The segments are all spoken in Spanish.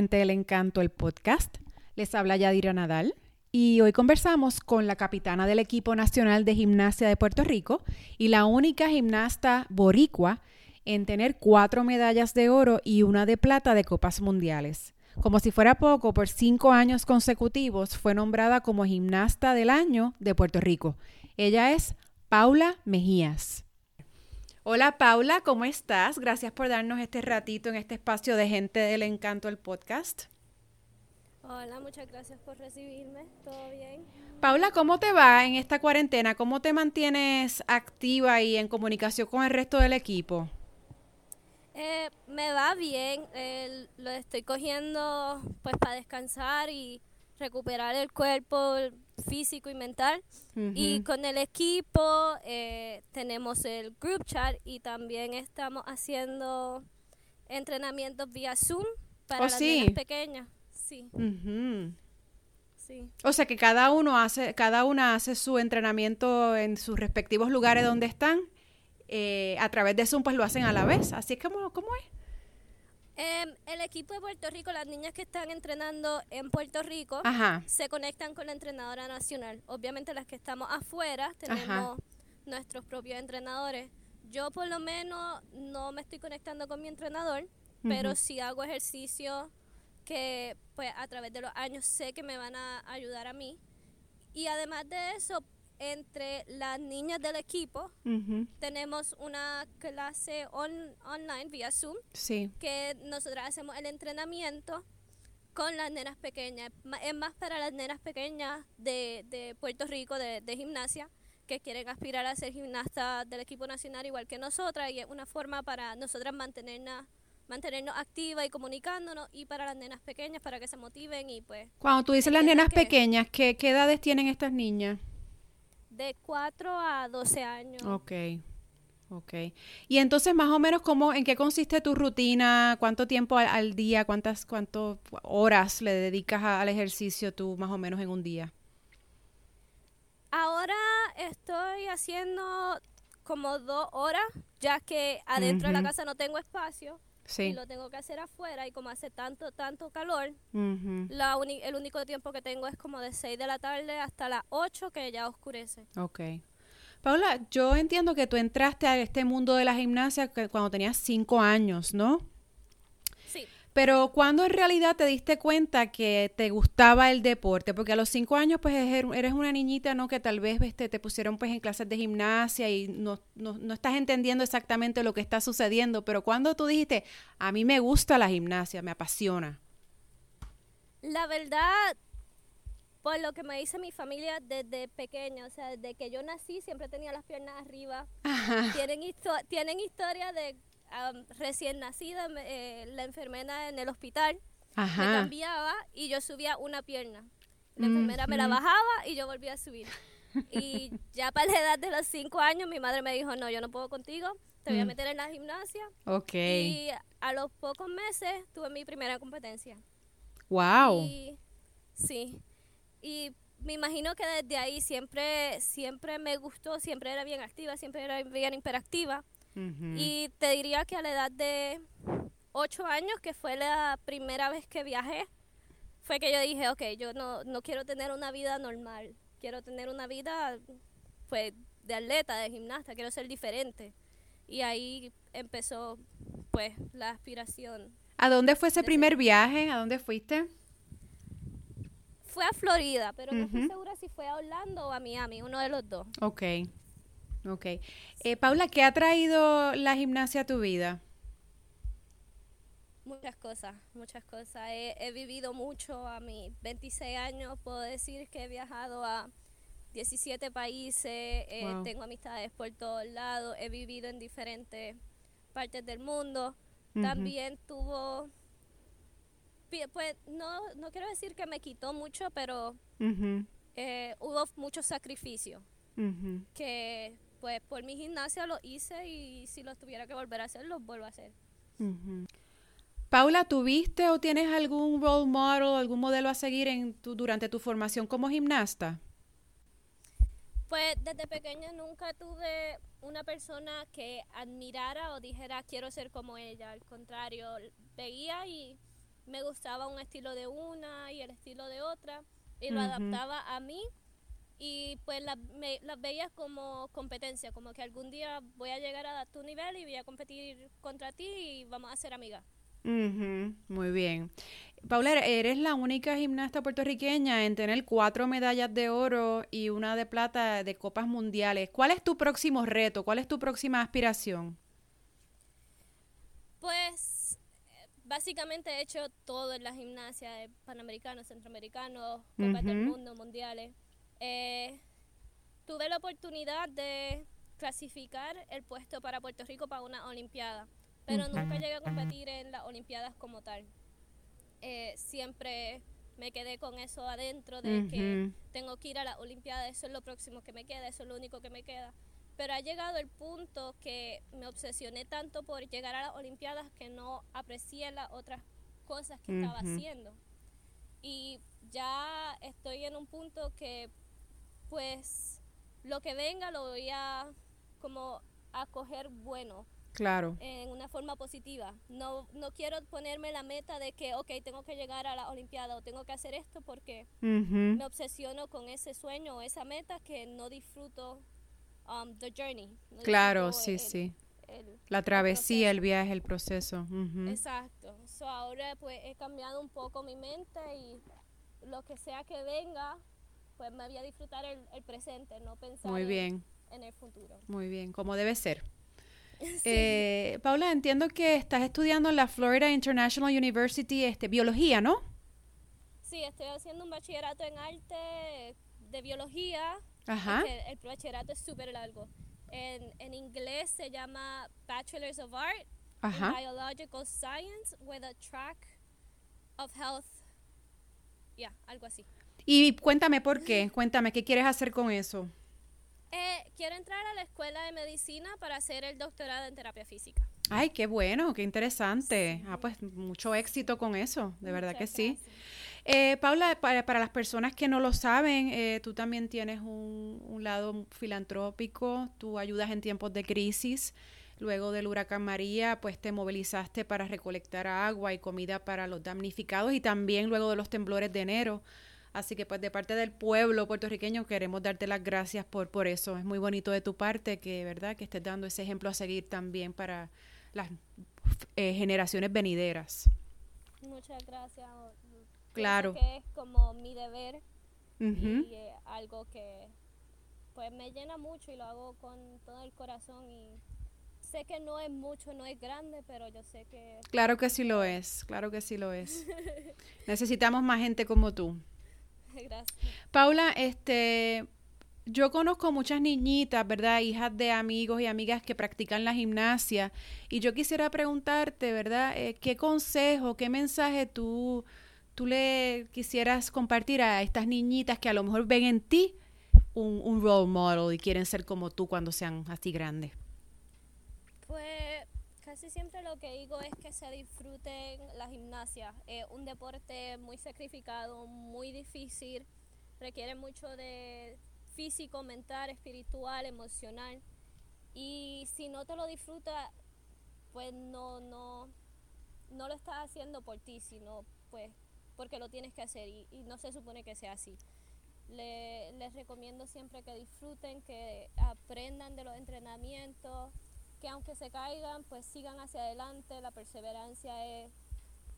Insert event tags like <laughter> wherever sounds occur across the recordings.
Gente del Encanto, el podcast. Les habla Yadira Nadal y hoy conversamos con la capitana del equipo nacional de gimnasia de Puerto Rico y la única gimnasta boricua en tener cuatro medallas de oro y una de plata de Copas Mundiales. Como si fuera poco, por cinco años consecutivos fue nombrada como gimnasta del año de Puerto Rico. Ella es Paula Mejías. Hola Paula, ¿cómo estás? Gracias por darnos este ratito en este espacio de Gente del Encanto, el podcast. Hola, muchas gracias por recibirme. ¿Todo bien? Paula, ¿cómo te va en esta cuarentena? ¿Cómo te mantienes activa y en comunicación con el resto del equipo? Eh, me va bien. lo estoy cogiendo pues para descansar y recuperar el cuerpo físico y mental. Y con el equipo eh, tenemos el group chat y también estamos haciendo entrenamientos vía Zoom para oh, las sí. pequeñas. Sí. sí. O sea que cada uno hace, cada una hace su entrenamiento en sus respectivos lugares donde están. Eh, a través de Zoom pues lo hacen a la vez. Así es como, ¿cómo es? Em, el equipo de Puerto Rico, las niñas que están entrenando en Puerto Rico, se conectan con la entrenadora nacional. Obviamente las que estamos afuera tenemos nuestros propios entrenadores. Yo por lo menos no me estoy conectando con mi entrenador, pero sí hago ejercicio que pues a través de los años sé que me van a ayudar a mí. Y además de eso, entre las niñas del equipo tenemos una clase online vía Zoom que nosotras hacemos el entrenamiento con las nenas pequeñas. Es más para las nenas pequeñas de, de Puerto Rico, de, de, gimnasia, que quieren aspirar a ser gimnastas del equipo nacional igual que nosotras y es una forma para nosotras mantenernos mantenernos activas y comunicándonos y para las nenas pequeñas para que se motiven y pues... Cuando tú dices las nenas pequeñas, ¿qué, ¿qué edades tienen estas niñas? De 4 a 12 años. Ok, ok. Y entonces, más o menos, ¿cómo, ¿en qué consiste tu rutina? ¿Cuánto tiempo al, día? ¿Cuántas cuántas horas le dedicas al ejercicio tú, más o menos, en un día? Ahora estoy haciendo como dos horas, ya que adentro de la casa no tengo espacio. Y lo tengo que hacer afuera y como hace tanto, tanto calor, la el único tiempo que tengo es como de 6 de la tarde hasta las 8 que ya oscurece. Ok. Paula, yo entiendo que tú entraste a este mundo de la gimnasia cuando tenías 5 años, ¿no? Pero ¿cuándo en realidad te diste cuenta que te gustaba el deporte? Porque a los cinco años pues eres una niñita, ¿no? Que tal vez este, te pusieron pues en clases de gimnasia y no, no, no estás entendiendo exactamente lo que está sucediendo. Pero ¿cuándo tú dijiste, a mí me gusta la gimnasia, me apasiona? La verdad, por lo que me dice mi familia desde pequeña, o sea, desde que yo nací siempre tenía las piernas arriba. Tienen, tienen historia de recién nacida, eh, la enfermera en el hospital me cambiaba y yo subía una pierna. La enfermera me la bajaba y yo volvía a subir. <laughs> Y ya para la edad de los cinco años, mi madre me dijo, no, yo no puedo contigo, te voy a mm. meter en la gimnasia. Ok. Y a los pocos meses tuve mi primera competencia. Wow. sí. Y me imagino que desde ahí siempre, siempre me gustó, siempre era bien activa, siempre era bien hiperactiva. Y te diría que a la edad de ocho años, que fue la primera vez que viajé, fue que yo dije, ok, yo no, no quiero tener una vida normal, quiero tener una vida pues de atleta, de gimnasta, quiero ser diferente. Y ahí empezó pues la aspiración. ¿A dónde fue ese primer viaje? ¿A dónde fuiste? Fue a Florida, pero no estoy segura si fue a Orlando o a Miami, uno de los dos. Ok. Ok. Eh, Paula, ¿qué ha traído la gimnasia a tu vida? Muchas cosas, muchas cosas. He, vivido mucho a mis 26 años. Puedo decir que he viajado a 17 países, eh, tengo amistades por todos lados, he vivido en diferentes partes del mundo. También tuvo, pues no, no quiero decir que me quitó mucho, pero eh, hubo mucho sacrificio. Que pues por mi gimnasia lo hice y si lo tuviera que volver a hacer, lo vuelvo a hacer. Paula, ¿tuviste o tienes algún role model, algún modelo a seguir en tu, durante tu formación como gimnasta? Pues desde pequeña nunca tuve una persona que admirara o dijera quiero ser como ella. Al contrario, veía y me gustaba un estilo de una y el estilo de otra y lo adaptaba a mí y pues las la veía como competencia, como que algún día voy a llegar a tu nivel y voy a competir contra ti y vamos a ser amigas. Muy bien. Paula, eres la única gimnasta puertorriqueña en tener cuatro medallas de oro y una de plata de copas mundiales. ¿Cuál es tu próximo reto? ¿Cuál es tu próxima aspiración? Pues básicamente he hecho todo en la gimnasia, panamericanos, centroamericanos, copas del mundo, mundiales. Eh, tuve la oportunidad de clasificar el puesto para Puerto Rico para una Olimpiada, pero nunca llegué a competir en las Olimpiadas como tal. Eh, siempre me quedé con eso adentro de que tengo que ir a la Olimpiada, eso es lo próximo que me queda, eso es lo único que me queda. Pero ha llegado el punto que me obsesioné tanto por llegar a las Olimpiadas que no aprecié las otras cosas que estaba haciendo. Y ya estoy en un punto que pues lo que venga lo voy a como acoger bueno. Claro. En una forma positiva. No, no quiero ponerme la meta de que, ok, tengo que llegar a la Olimpiada o tengo que hacer esto porque me obsesiono con ese sueño o esa meta que no disfruto um, the journey. claro, sí, sí. la travesía, el, viaje, el proceso. Exacto. So ahora pues he cambiado un poco mi mente y lo que sea que venga, pues me voy a disfrutar el, presente, no pensar Muy bien. En, el futuro. Muy bien, como debe ser. <laughs> Eh, Paula, entiendo que estás estudiando en la Florida International University este, biología, ¿no? Sí, estoy haciendo un bachillerato en arte de biología. Ajá. El, bachillerato es súper largo. En, en, inglés se llama Bachelors of Art Ajá. Biological Science with a track of health. Ya, algo así. Y cuéntame por qué, cuéntame, ¿qué quieres hacer con eso? Eh, quiero entrar a la escuela de medicina para hacer el doctorado en terapia física. Ay, qué bueno, qué interesante. Ah, pues mucho éxito con eso, de verdad que sí. Eh, Paula, para, las personas que no lo saben, eh, tú también tienes un, un, lado filantrópico, tú ayudas en tiempos de crisis. Luego del huracán María, pues te movilizaste para recolectar agua y comida para los damnificados y también luego de los temblores de enero Así que pues de parte del pueblo puertorriqueño queremos darte las gracias por, por eso. Es muy bonito de tu parte que, ¿verdad? Que estés dando ese ejemplo a seguir también para las eh, generaciones venideras. Muchas gracias. Claro. que es como mi deber y eh, algo que pues me llena mucho y lo hago con todo el corazón y sé que no es mucho, no es grande, pero yo sé que... Claro que sí lo es, claro que sí lo es. <laughs> Necesitamos más gente como tú. <laughs> Gracias. Paula, este, yo conozco muchas niñitas, ¿verdad? Hijas de amigos y amigas que practican la gimnasia. Y yo quisiera preguntarte, ¿verdad? Eh, ¿Qué consejo, qué mensaje tú, tú le quisieras compartir a estas niñitas que a lo mejor ven en ti un, un role model y quieren ser como tú cuando sean así grandes? Pues casi siempre lo que digo es que se disfruten la gimnasia. Es un deporte muy sacrificado, muy difícil, requiere mucho de físico, mental, espiritual, emocional. Y si no te lo disfrutas, pues no, no, no lo estás haciendo por ti, sino pues porque lo tienes que hacer y, no se supone que sea así. les recomiendo siempre que disfruten, que aprendan de los entrenamientos, que aunque se caigan, pues sigan hacia adelante. La perseverancia es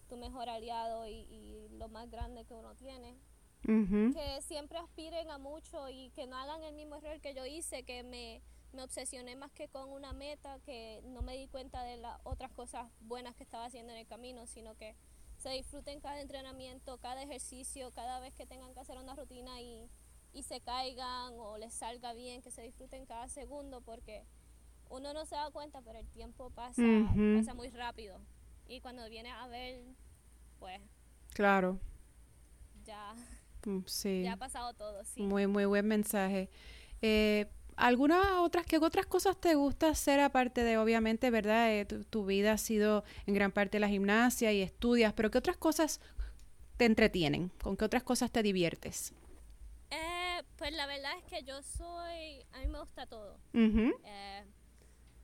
tu mejor aliado y, lo más grande que uno tiene. Que siempre aspiren a mucho y que no hagan el mismo error que yo hice, que me, me obsesioné más que con una meta, que no me di cuenta de las otras cosas buenas que estaba haciendo en el camino, sino que se disfruten cada entrenamiento, cada ejercicio, cada vez que tengan que hacer una rutina y, y se caigan o les salga bien, que se disfruten cada segundo porque uno no se da cuenta, pero el tiempo pasa, pasa muy rápido. Y cuando viene a ver, pues... Claro. Ya, mm, sí. ya ha pasado todo, sí. Muy, muy buen mensaje. Eh, ¿Algunas otras, qué otras cosas te gusta hacer aparte de, obviamente, verdad, eh, tu, vida ha sido en gran parte la gimnasia y estudias, pero qué otras cosas te entretienen? ¿Con qué otras cosas te diviertes? Eh, pues la verdad es que yo soy, a mí me gusta todo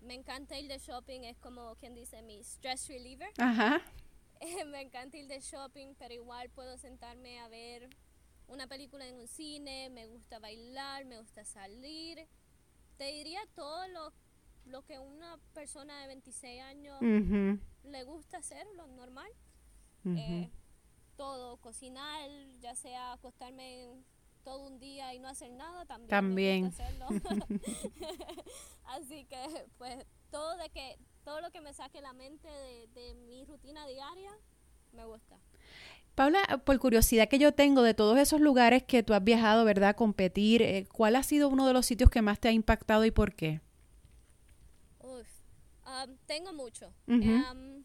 me encanta ir de shopping, es como quien dice mi stress reliever. Ajá. <laughs> me encanta ir de shopping, pero igual puedo sentarme a ver una película en un cine, me gusta bailar, me gusta salir. Te diría todo lo, lo que una persona de 26 años le gusta hacer, lo normal. Eh, todo, cocinar, ya sea acostarme todo un día y no hacer nada, también. También. hacerlo. <laughs> <laughs> Así que, pues, todo de que todo lo que me saque la mente de, de mi rutina diaria, me gusta. Paula, por curiosidad que yo tengo de todos esos lugares que tú has viajado, ¿verdad? A competir, eh, ¿cuál ha sido uno de los sitios que más te ha impactado y por qué? Um, tengo mucho. Um,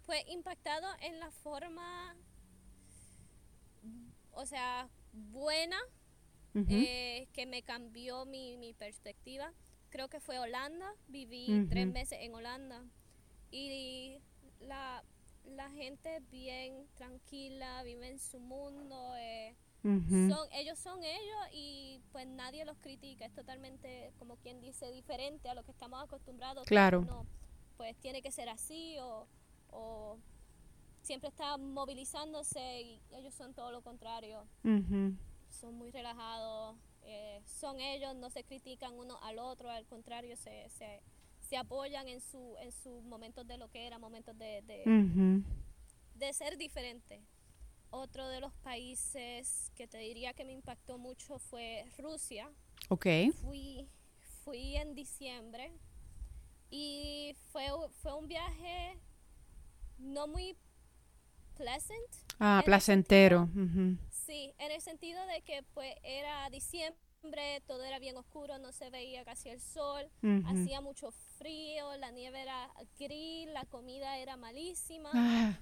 fue impactado en la forma, o sea, buena, eh, que me cambió mi, mi, perspectiva. Creo que fue Holanda, viví tres meses en Holanda y la la gente bien tranquila, vive en su mundo, eh, son, ellos son ellos y pues nadie los critica, es totalmente como quien dice diferente a lo que estamos acostumbrados. Claro. No, pues tiene que ser así o, siempre está movilizándose y ellos son todo lo contrario. Son muy relajados, eh, son ellos, no se critican uno al otro, al contrario, se, se se apoyan en su en sus momentos de lo que era, momentos de, de, ser diferente. Otro de los países que te diría que me impactó mucho fue Rusia. Ok. Fui, fui en diciembre y fue, fue un viaje no muy pleasant. Ah, placentero. Sí, en el sentido de que pues era diciembre todo era bien oscuro, no se veía casi el sol, hacía mucho frío, la nieve era gris, la comida era malísima. Ah.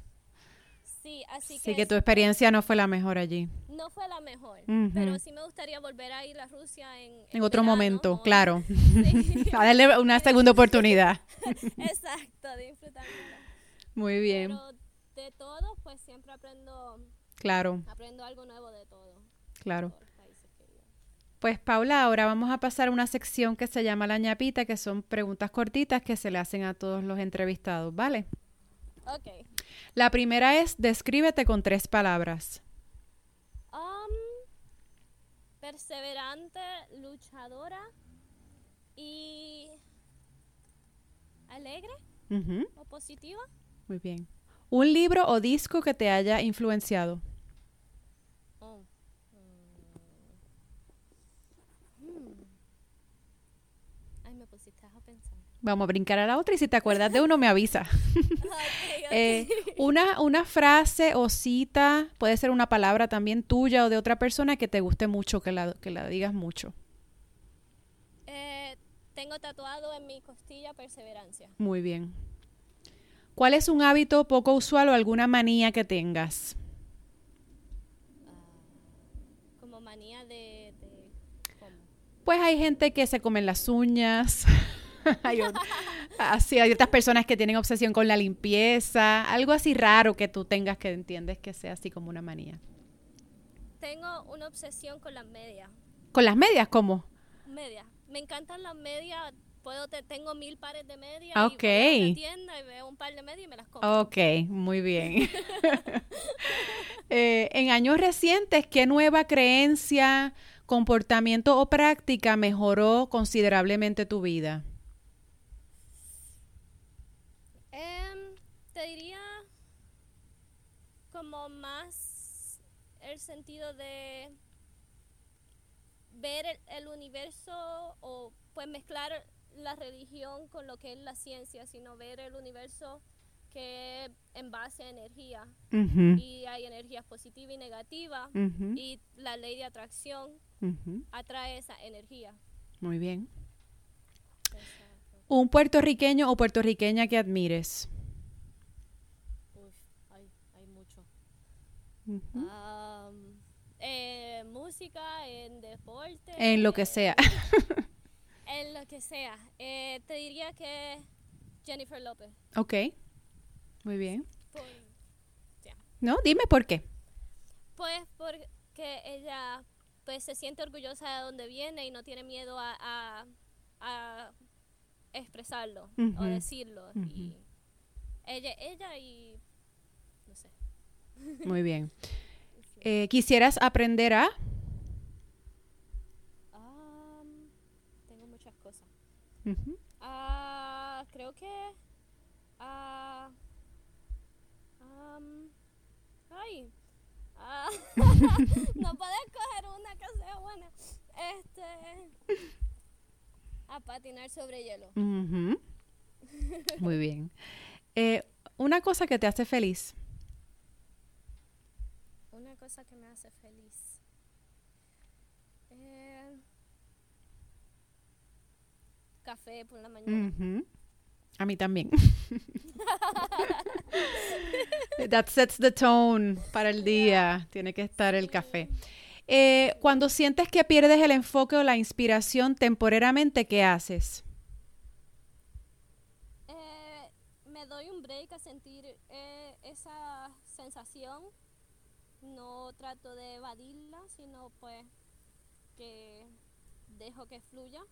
Sí, así que... que tu experiencia no fue la mejor allí. No fue la mejor, pero sí me gustaría volver a ir a Rusia en... En, otro momento, claro. <laughs> a darle una segunda <laughs> oportunidad. Exacto, disfrutar. Muy bien. Pero de todo, pues siempre aprendo... Claro. Aprendo algo nuevo de todo. Claro. Pues Paula, ahora vamos a pasar a una sección que se llama la ñapita, que son preguntas cortitas que se le hacen a todos los entrevistados, ¿vale? Ok. La primera es, descríbete con tres palabras. Um, perseverante, luchadora y alegre o positiva. Muy bien. ¿Un libro o disco que te haya influenciado? Vamos a brincar a la otra y si te acuerdas de uno me avisa. <laughs> Eh, una, una frase o cita, puede ser una palabra también tuya o de otra persona que te guste mucho, que la, que la digas mucho. Eh, tengo tatuado en mi costilla perseverancia. Muy bien. ¿Cuál es un hábito poco usual o alguna manía que tengas? Ah, como manía de... Pues hay gente que se comen las uñas. <laughs> hay, <laughs> así, hay otras personas que tienen obsesión con la limpieza, algo así raro que tú tengas que entiendes que sea así como una manía. Tengo una obsesión con las medias. ¿Con las medias cómo? Medias. Me encantan las medias. Puedo te, tengo mil pares de medias. Ok. Y voy tienda y veo un par de medias y me las compro. Ok, muy bien. <laughs> <laughs> Eh, en años recientes, ¿qué nueva creencia, comportamiento o práctica mejoró considerablemente tu vida? más el sentido de ver el, universo o pues mezclar la religión con lo que es la ciencia, sino ver el universo que en base a energía y hay energías positiva y negativa y la ley de atracción atrae esa energía. Muy bien. Un puertorriqueño o puertorriqueña que admires. eh, música, en deporte. En lo que sea. <laughs> en lo que sea. Eh, te diría que Jennifer López. Ok. Muy bien. No, dime por qué. Pues porque ella pues se siente orgullosa de donde viene y no tiene miedo a, a, expresarlo o decirlo. y ella, ella y Muy bien. <laughs> Eh, ¿Quisieras aprender a? tengo muchas cosas. Ah, creo que... Uh, ay, ah, <laughs> no puedo escoger una que sea buena. Este, a patinar sobre hielo. <laughs> Muy bien. Eh, una cosa que te hace feliz. Una cosa que me hace feliz. Eh, café por la mañana. A mí también. <laughs> That sets the tone para el día. Tiene que estar el café. Eh, cuando sientes que pierdes el enfoque o la inspiración temporariamente, ¿qué haces? Eh, me doy un break a sentir eh, esa sensación. No trato de evadirla, sino pues que dejo que fluya.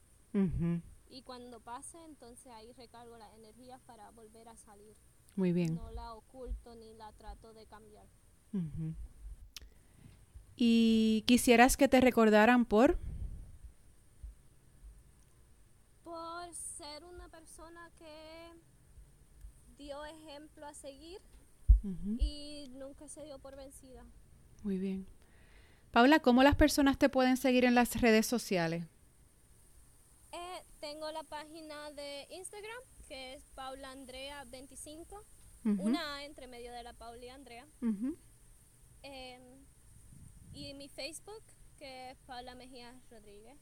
Y cuando pase, entonces ahí recargo las energías para volver a salir. Muy bien. No la oculto ni la trato de cambiar. ¿Y quisieras que te recordaran por? Por ser una persona que dio ejemplo a seguir y nunca se dio por vencida. Muy bien. Paula, ¿cómo las personas te pueden seguir en las redes sociales? Eh, tengo la página de Instagram, que es Paula Andrea 25, una A entre medio de la Paula y Andrea. Y mi Facebook, que es Paula Mejía Rodríguez.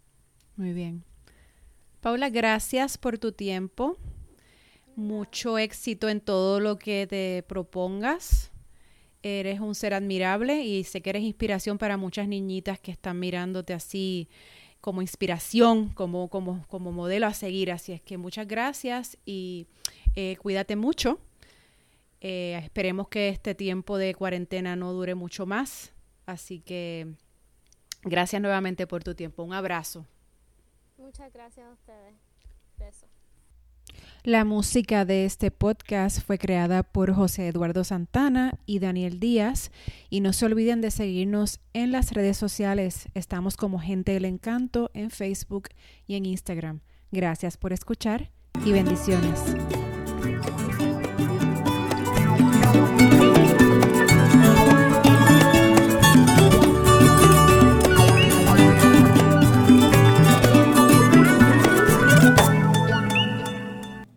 Muy bien. Paula, gracias por tu tiempo. Mucho éxito en todo lo que te propongas. Eres un ser admirable y sé que eres inspiración para muchas niñitas que están mirándote así como inspiración, como, como, como modelo a seguir. Así es que muchas gracias y eh, cuídate mucho. Eh, esperemos que este tiempo de cuarentena no dure mucho más. Así que gracias nuevamente por tu tiempo. Un abrazo. Muchas gracias a ustedes. Beso. La música de este podcast fue creada por José Eduardo Santana y Daniel Díaz. Y no se olviden de seguirnos en las redes sociales. Estamos como Gente del Encanto en Facebook y en Instagram. Gracias por escuchar y bendiciones.